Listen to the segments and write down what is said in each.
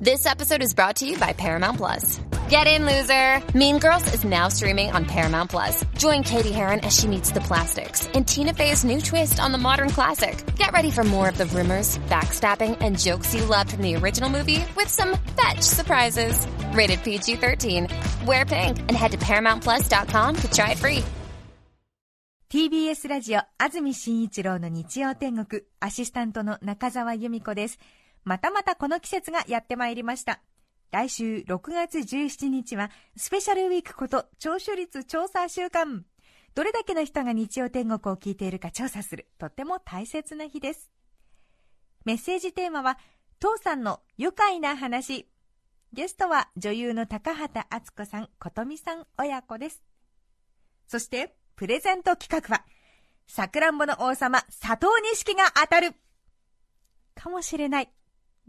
This episode is brought to you by Paramount Plus. Get in, loser! Mean Girls is now streaming on Paramount Plus. Join Katie Heron as she meets the plastics in Tina Fey's new twist on the modern classic. Get ready for more of the rumors, backstabbing, and jokes you loved from the original movie with some fetch surprises. Rated PG 13. Wear pink and head to ParamountPlus.com to try it free. TBS ラジオ安住紳一郎の日曜天国アシスタントの中澤由美子です またまたこの季節がやってまいりました。来週6月17日はスペシャルウィークこと聴取率調査週間。どれだけの人が日曜天国を聞いているか調査する。とっても大切な日です。メッセージテーマは父さんの愉快な話。ゲストは女優の高畑敦子さん琴美さん親子です。そしてプレゼント企画は、さくらんぼの王様、佐藤錦が当たる。かもしれない。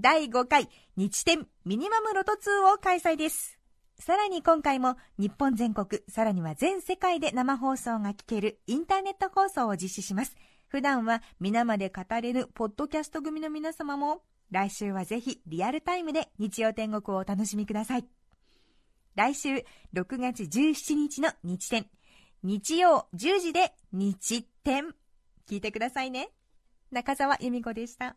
第5回日展ミニマムロト2を開催です。さらに今回も日本全国、さらには全世界で生放送が聞けるインターネット放送を実施します。普段は皆まで語れるポッドキャスト組の皆様も、来週はぜひリアルタイムで日曜天国をお楽しみください。来週6月17日の日展、日曜10時で日天聞いてくださいね中澤由美子でした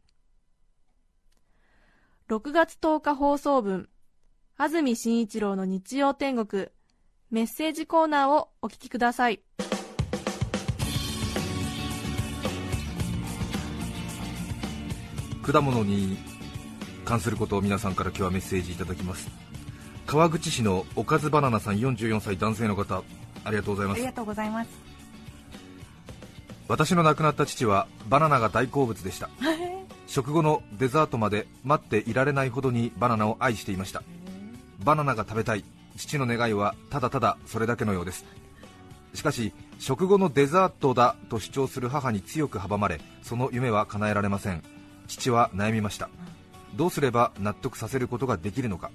6月10日放送分、安住紳一郎の日曜天国、メッセージコーナーをお聞きください。果物に関することを皆さんから今日はメッセージいただきます。川口市のおかずバナナさん44歳男性の方ありがとうございます。ありがとうございます。私の亡くなった父はバナナが大好物でした 食後のデザートまで待っていられないほどにバナナを愛していました。バナナが食べたい。父の願いはただただそれだけのようです。しかし食後のデザートだと主張する母に強く阻まれその夢は叶えられません。父は悩みました。どうすれば納得させることができるのか。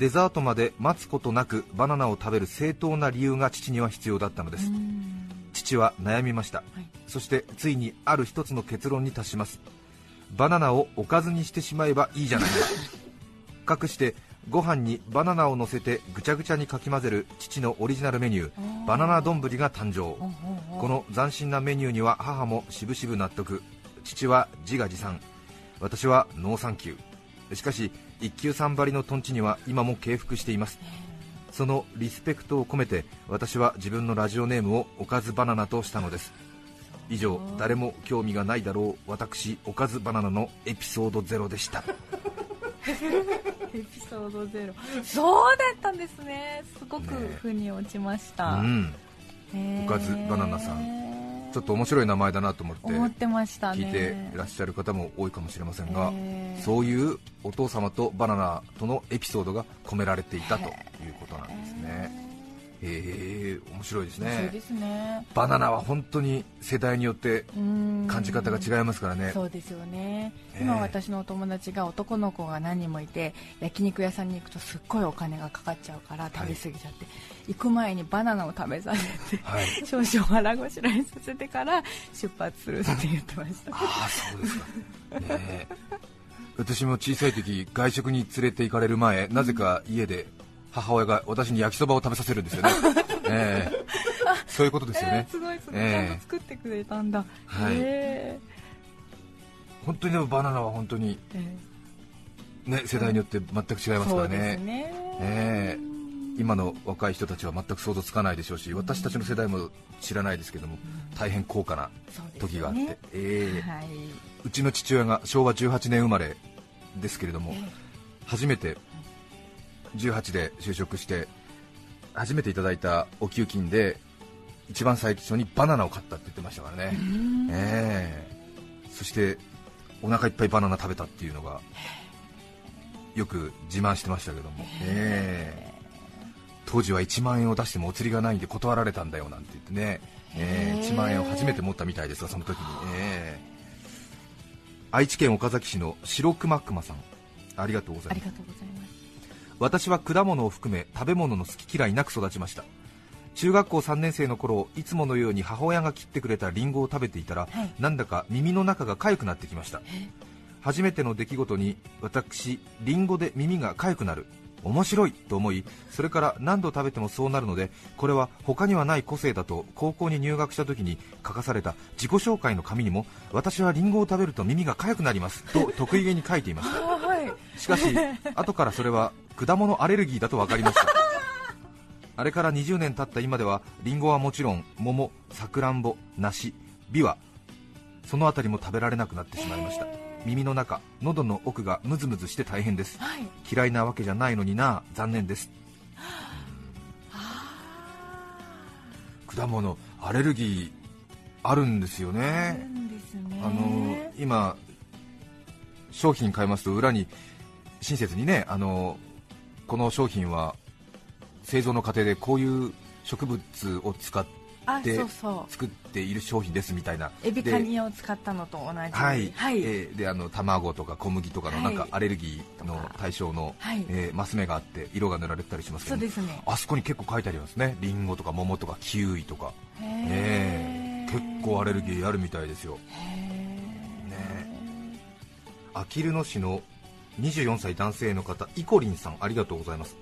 デザートまで待つことなくバナナを食べる正当な理由が父には必要だったのです。父は悩みました、はい、そしてついにある一つの結論に達しますバナナをおかずにしてしまえばいいじゃない。かかくしてご飯にバナナを乗せてぐちゃぐちゃにかき混ぜる父のオリジナルメニューバナナ丼が誕生。この斬新なメニューには母もしぶしぶ納得。父は自画自賛。私はノーサンキュー。しかし一級さん張りのとんちには今も敬服しています。そのリスペクトを込めて私は自分のラジオネームをおかずバナナとしたのです。以上誰も興味がないだろう私おかずバナナのエピソードゼロでした。エピソードゼロ。そうだったんですね。すごく腑に落ちました、ねうん、おかずバナナさん。ちょっと面白い名前だなと思って聞いていらっしゃる方も多いかもしれませんが、そういうお父様とバナナとのエピソードが込められていたということなんですね。えー、面白いですね。ですね。バナナは本当に世代によって感じ方が違いますからね。そうですよね、今私のお友達が男の子が何人もいて焼肉屋さんに行くとすっごいお金がかかっちゃうから食べ過ぎちゃって、はい、行く前にバナナを食べさせて、はい、少々腹ごしらえさせてから出発するって言ってました。ああそうですか、ね、私も小さい時外食に連れて行かれる前なぜか家で母親が私に焼きそばを食べさせるんですよね、えー、そういうことですよね、えー、すごいすごい、えー、ちゃんと作ってくれたんだ、はい、えー、本当にでもバナナは本当に、ね、世代によって全く違いますからね、ね。えー今の若い人たちは全く想像つかないでしょうし、私たちの世代も知らないですけども、大変高価な時があって、ねえ。ーはい、うちの父親が昭和18年生まれですけれども、初めて18で就職して初めていただいたお給金で一番最初にバナナを買ったって言ってましたからね、えー、そしてお腹いっぱいバナナ食べたっていうのがよく自慢してましたけども、え。ー当時は1万円を出してもお釣りがないんで断られたんだよなんて言ってね、えー1万円を初めて持ったみたいですがその時に、えー愛知県岡崎市の白熊熊さん。ありがとうございます私は果物を含め食べ物の好き嫌いなく育ちました。中学校3年生の頃いつものように母親が切ってくれたリンゴを食べていたら、はい。なんだか耳の中が痒くなってきました。初めての出来事に私リンゴで耳が痒くなる。面白いと思いそれから何度食べてもそうなるのでこれは他にはない個性だと高校に入学した時に書かされた自己紹介の紙にも私はリンゴを食べると耳が痒くなりますと 得意げに書いていました。しかし後からそれは果物アレルギーだと分かりました。あれから20年経った今ではリンゴはもちろん桃さくらんぼ梨ビワそのあたりも食べられなくなってしまいました。耳の中喉の奥がムズムズして大変です。はい。嫌いなわけじゃないのにな残念です。果物アレルギーあるんですよね。ね。あの今商品買いますと裏に親切にねあのこの商品は製造の過程でこういう植物を使っあでそうそ作っている商品ですみたいな。うエビカでニを使ったのと同じ。はい、はい、えーであの卵とか小麦とかのはいなんかアレルギーの対象の、はい。えーマス目があって色が塗られてたりしますけど。そうですね。あそこに結構書いてありますね。リンゴとか桃とかキウイとか、へえ。ー結構アレルギーあるみたいですよ。へあきる野市の24歳男性の方イコリンさんありがとうございます。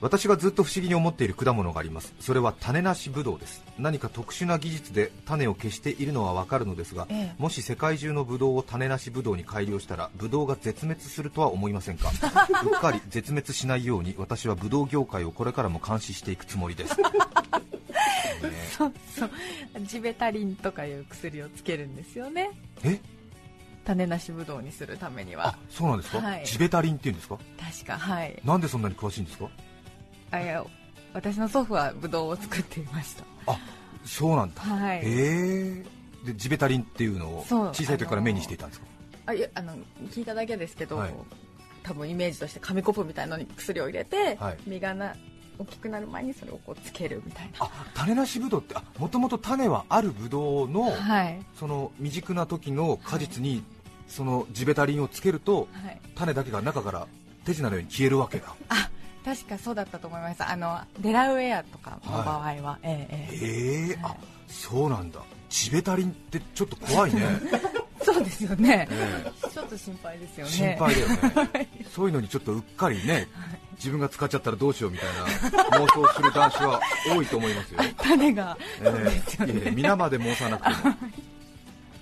私がずっと不思議に思っている果物があります。それは種なしブドウです。何か特殊な技術で種を消しているのはわかるのですが、ええ。もし世界中のブドウを種なしブドウに改良したらブドウが絶滅するとは思いませんか？うっかり絶滅しないように私はブドウ業界をこれからも監視していくつもりです、ね そうそう。ジベタリンとかいう薬をつけるんですよね。え？種なしぶどうにするためには。あそうなんですか、はい。ジベタリンっていうんですか？確かはい。なんでそんなに詳しいんですか？あいや私の祖父はぶどうを作っていました。あそうなんだ、はい。へえでジベタリンっていうのを小さい時から目にしていたんですか、あいやあの聞いただけですけど、はい。多分イメージとして紙コップみたいなのに薬を入れて、はい。実がな大きくなる前にそれをこうつけるみたいな。あ種なしブドウってもともと種はあるブドウの、はい。その未熟な時の果実に、そのジベタリンをつけるとはい。種だけが中から手品のように消えるわけだ。あ確かそうだったと思います。あのデラウェアとかの場合は、ええええへえ、はいあそうなんだ。ジベタリンってちょっと怖いね、そうですよね。えちょっと心配ですよえね。心配だよね。そういうのにちょっとうっかりね自分が使っちゃったらどうしようみたいな妄想する男子は多いと思いますよ。種がえそうですよね。皆まで申さなくても。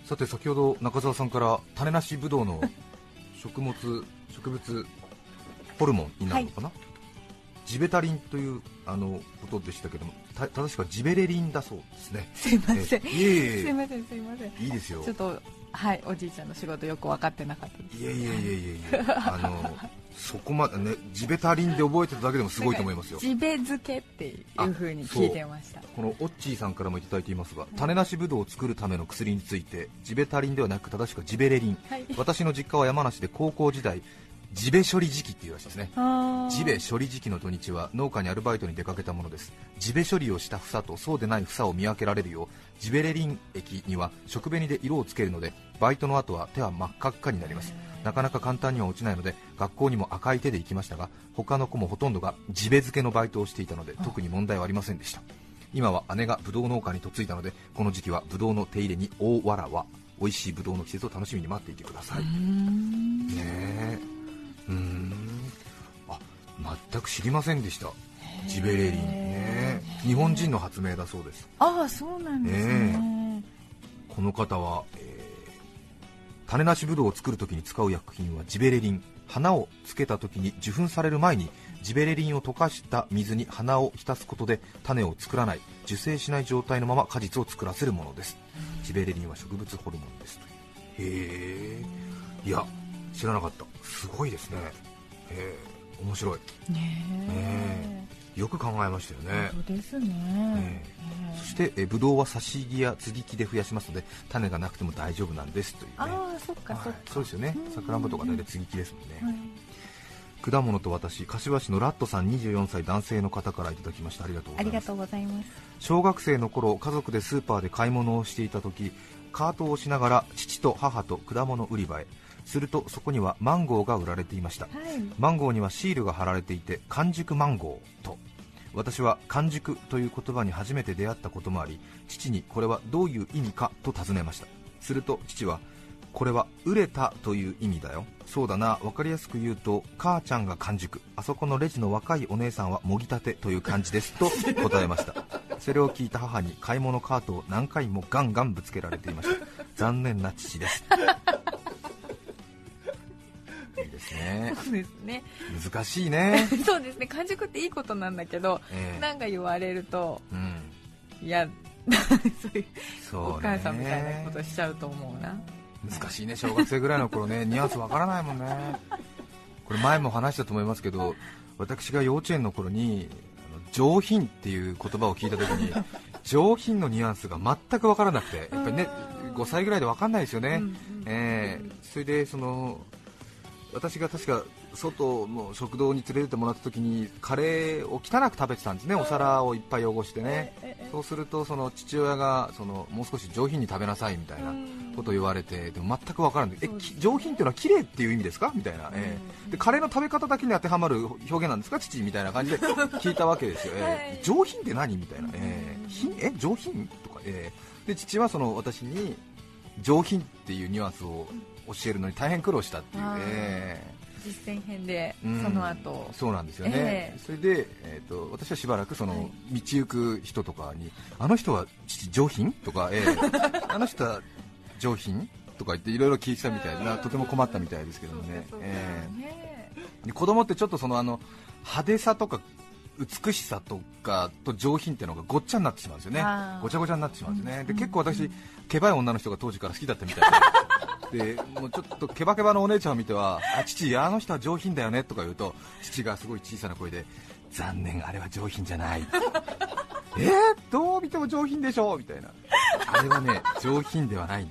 さて先ほど中澤さんから種なしブドウの食物植物ホルモンになるのかな、ジベタリンというあのことでしたけどもた正しくはジベレリンだそうですね。すいません。ええいえいえ。いすいませんすいません。えいいですよ。ちょっとはいおじいちゃんの仕事よく分かってなかったです。いえいえいえいえいえあのそこまでねジベタリンで覚えてただけでもすごいと思いますよ。ジベ漬けっていうふうに聞いてました。このオッチーさんからもいただいていますが種なしブドウを作るための薬についてジベタリンではなく正しくはジベレリン、はい。私の実家は山梨で高校時代ジベ処理時期っていうらしいですね。あー。ジベ処理時期の土日は農家にアルバイトに出かけたものです。ジベ処理をした房とそうでない房を見分けられるようジベレリン液には食紅で色をつけるのでバイトの後は手は真っ赤っかになります。なかなか簡単には落ちないので学校にも赤い手で行きましたが他の子もほとんどがジベ漬けのバイトをしていたので特に問題はありませんでした。今は姉がブドウ農家に嫁いだのでこの時期はブドウの手入れに大わらわ美味しいブドウの季節を楽しみに待っていてください。ねえうーん。あ全く知りませんでした。ジベレリンね。日本人の発明だそうです。ああそうなんですね。この方は、えー種なしブドウを作るときに使う薬品はジベレリン。花をつけたときに受粉される前にジベレリンを溶かした水に花を浸すことで種を作らない。受精しない状態のまま果実を作らせるものです。ジベレリンは植物ホルモンですとへえいや知らなかった。すごいですね。へえ面白い。ねねよく考えましたよね。本当ですね。え。そしてえブドウは差し木や接ぎ木で増やしますので種がなくても大丈夫なんですというね。ああそっかはいそっか。そうですよね。さくらんぼとか大体接ぎ木ですもんね、はい。果物と私柏市のラットさん24歳男性の方からいただきました。ありがとうございます。小学生の頃家族でスーパーで買い物をしていた時カートを押しながら父と母と果物売り場へするとそこにはマンゴーが売られていました、はい。マンゴーにはシールが貼られていて完熟マンゴーと。私は完熟という言葉に初めて出会ったこともあり父にこれはどういう意味かと尋ねました。すると父はこれは売れたという意味だよ。そうだな分かりやすく言うと母ちゃんが完熟。あそこのレジの若いお姉さんはもぎたてという感じですと 答えました。それを聞いた母に買い物カートを何回もガンガンぶつけられていました。残念な父ですね。そうですね。難しいね、そうですね。完熟っていいことなんだけど、ええ。なんか言われるとうん。いやそういうそうねお母さんみたいなことしちゃうと思うな。難しいね。小学生ぐらいの頃ね。ニュアンスわからないもんね。これ前も話したと思いますけど私が幼稚園の頃に上品っていう言葉を聞いた時に 上品のニュアンスが全く分からなくてやっぱりね5歳ぐらいで分かんないですよね、うんうんえーそれでその私が確か外の食堂に連れてってもらった時にカレーを汚く食べてたんですね。お皿をいっぱい汚してね。そうするとその父親がそのもう少し上品に食べなさいみたいなことを言われてでも全く分からない。上品っていうのは綺麗っていう意味ですか？みたいな、ええでカレーの食べ方だけに当てはまる表現なんですか？父みたいな感じで聞いたわけですよ、ええ上品って何？みたいな、ええ品え上品？とか、ええで父はその私に上品っていうニュアンスを教えるのに大変苦労したっていう、ええ。実践編でうん。その後、そうなんですよね、ええ。それで、えー、と私はしばらくその、はい。道行く人とかにあの人は父上品とか、ええ。あの人は上品とか言っていろいろ聞いてたみたいなとても困ったみたいですけどもね。えねえ。で子供ってちょっとそのあの派手さとか美しさとかと上品っていうのがごっちゃになってしまうんですよね。ごちゃごちゃになってしまうんですね、でうん。結構私けばい女の人が当時から好きだったみたいででもうちょっとケバケバのお姉ちゃんを見てはあ父あの人は上品だよねとか言うと父がすごい小さな声で残念あれは上品じゃない。えー、どう見ても上品でしょみたいな。あれはね上品ではない。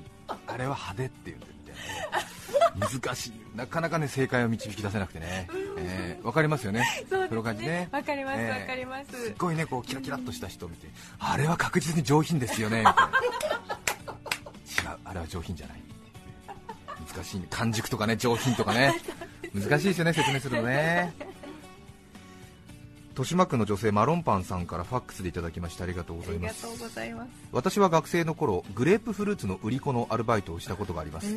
あれは派手って言うんだよみたいな。難しい。なかなかね正解を導き出せなくてね、えーわかりますよね？そうですの感じね。わかりますええわかります。すっごいねこうキラキラっとした人を見てあれは確実に上品ですよねみたいな。違うあれは上品じゃない難しいね。完熟とかね上品とかね。難しいですよね説明するのね。豊島区の女性マロンパンさんからファックスでいただきましてありがとうごあざいます。りがとうございます。私は学生の頃グレープフルーツの売り子のアルバイトをしたことがあります。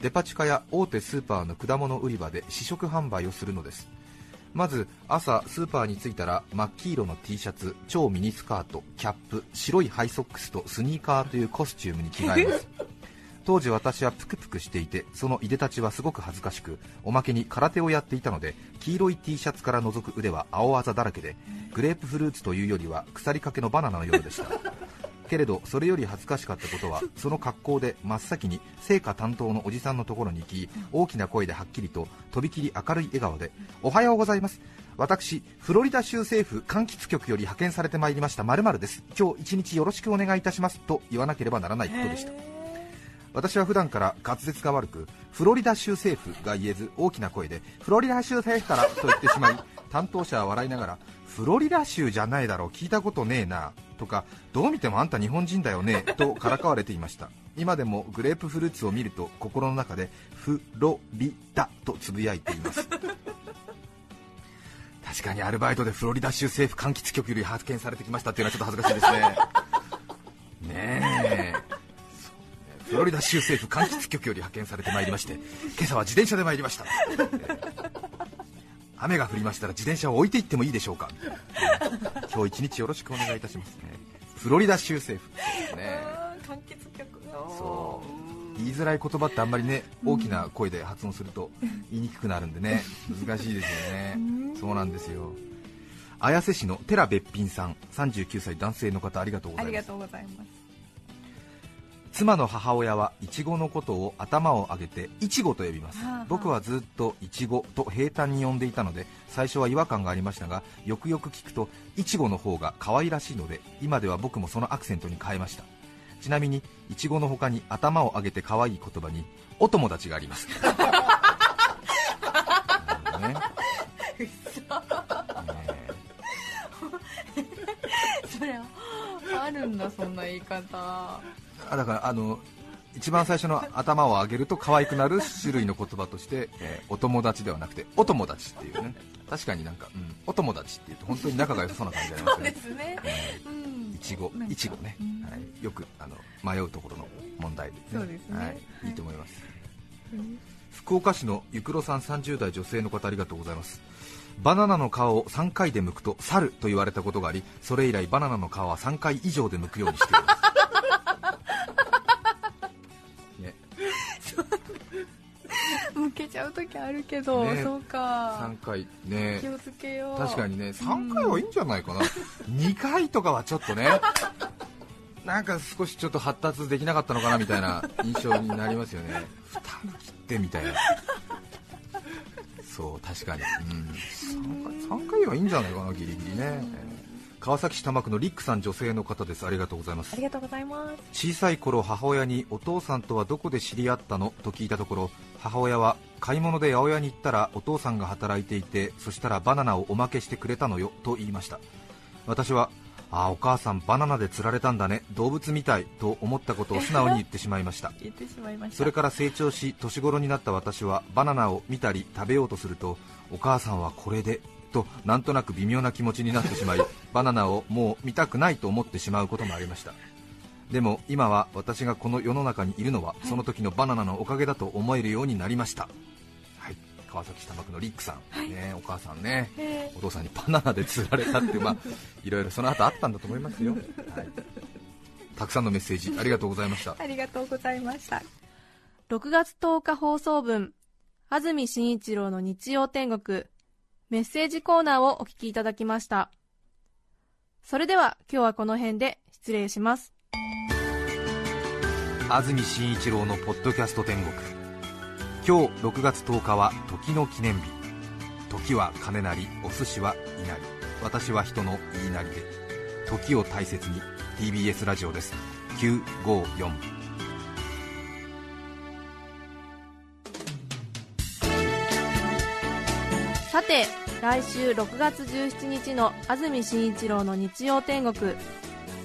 デパ地下や大手スーパーの果物売り場で試食販売をするのです。まず朝スーパーに着いたら真っ黄色の T シャツ超ミニスカートキャップ白いハイソックスとスニーカーというコスチュームに着替えます 当時私はプクプクしていてそのいでたちはすごく恥ずかしくおまけに空手をやっていたので黄色い T シャツから覗く腕は青あざだらけでグレープフルーツというよりは腐りかけのバナナのようでした。けれどそれより恥ずかしかったことはその格好で真っ先に聖火担当のおじさんのところに行き大きな声ではっきりととびきり明るい笑顔でおはようございます。私フロリダ州政府柑橘局より派遣されてまいりました〇〇です。今日一日よろしくお願いいたします。と言わなければならないことでした私は普段から滑舌が悪くフロリダ州政府が言えず大きな声でフロリダ州政府からと言ってしまい担当者は笑いながらフロリダ州じゃないだろう聞いたことねえなとかどう見てもあんた日本人だよねとからかわれていました。今でもグレープフルーツを見ると心の中でフロリダとつぶやいています。確かにアルバイトでフロリダ州政府柑橘局より派遣されてきましたっていうのはちょっと恥ずかしいですね。ねえ。フロリダ州政府柑橘局より派遣されてまいりまして今朝は自転車で参りました。雨が降りましたら自転車を置いていってもいいでしょうか。今日一日よろしくお願いいたしますね。フロリダ州政府。ね。柑橘局。のそう。言いづらい言葉ってあんまりね大きな声で発音すると言いにくくなるんでね難しいですよね。そうなんですよ。綾瀬市の寺べっぴんさん39歳男性の方ありがとうございます妻の母親はイチゴのことを頭を上げてイチゴと呼びます、僕はずっとイチゴと平坦に呼んでいたので最初は違和感がありましたがよくよく聞くとイチゴの方が可愛らしいので今では僕もそのアクセントに変えました。ちなみにイチゴの他に頭を上げて可愛い言葉にお友達があります。ね、それあるんだそんな言い方。だからあの一番最初の頭を上げると可愛くなる種類の言葉として、えーお友達ではなくてお友達っていうね。確かになんか、うん、お友達っていうと本当に仲が良さそうな感じがありますね。すね。うん。いちごいちごね、はい、よくあの迷うところの問題ですね。ね。はい、いいと思います、福岡市のゆくろさん30代女性の方ありがとうございます。バナナの皮を3回で剥くと猿と言われたことがありそれ以来バナナの皮は3回以上で剥くようにしています ちゃう時あるけど、ね。そうか。3回ね。気をつけよう。確かにね3回はいいんじゃないかな、2回とかはちょっとねなんか少しちょっと発達できなかったのかなみたいな印象になりますよね。負担切ってみたいな。そう確かに、うん、3, 回3回はいいんじゃないかなギリギリね、川崎市多摩区のリックさん女性の方です。ありがとうございます。ありがとうございます。小さい頃母親にお父さんとはどこで知り合ったの？と聞いたところ母親は買い物で八百屋に行ったらお父さんが働いていてそしたらバナナをおまけしてくれたのよ。と言いました。私はああお母さんバナナで釣られたんだね。動物みたいと思ったことを素直に言ってしまいました。言ってしまいました。それから成長し年頃になった私はバナナを見たり食べようとするとお母さんはこれでとなんとなく微妙な気持ちになってしまい バナナをもう見たくないと思ってしまうこともありました。でも今は私がこの世の中にいるのはその時のバナナのおかげだと思えるようになりました。はい。川崎市多摩区のリックさん、ね、お母さんね。えお父さんにバナナで釣られたって、まあ、いろいろその後あったんだと思いますよ、はい、たくさんのメッセージありがとうございました。ーありがとうございました。6月10日放送分安住紳一郎の日曜天国メッセージコーナーをお聞きいただきました。それでは今日はこの辺で失礼します。安住紳一郎のポッドキャスト天国。今日6月10日は時の記念日。時は金なりお寿司は稲荷私は人の言いなりで。時を大切に TBS ラジオです。954来週6月17日の安住紳一郎の日曜天国。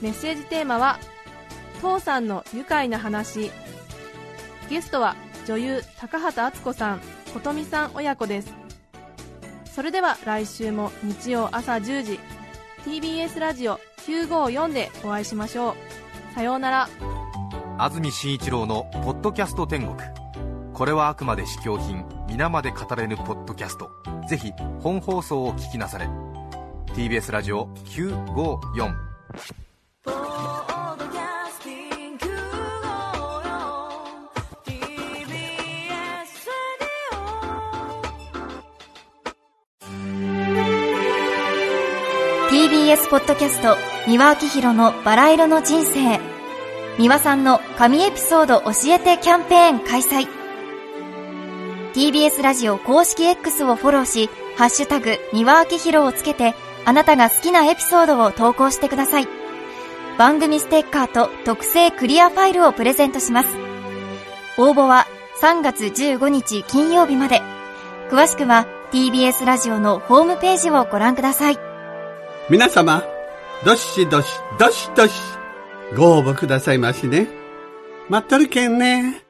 メッセージテーマは「父さんの愉快な話」ゲストは女優高畑敦子さん琴美さん親子です。それでは来週も日曜朝10時 TBS ラジオ954でお会いしましょう。さようなら。安住紳一郎のポッドキャスト天国。これはあくまで試供品。皆まで語れぬポッドキャスト。ぜひ本放送を聞きなされ。TBS ラジオ954「TBS ポッドキャスト三輪明宏のバラ色の人生」三輪さんの神エピソード教えてキャンペーン開催。TBS ラジオ公式 X をフォローし「ハッシュタグ三輪明宏」をつけてあなたが好きなエピソードを投稿してください番組ステッカーと特製クリアファイルをプレゼントします応募は3月15日金曜日まで詳しくは TBS ラジオのホームページをご覧ください皆様、どしどし、どしどし、ご応募くださいましね。待っとるけんね。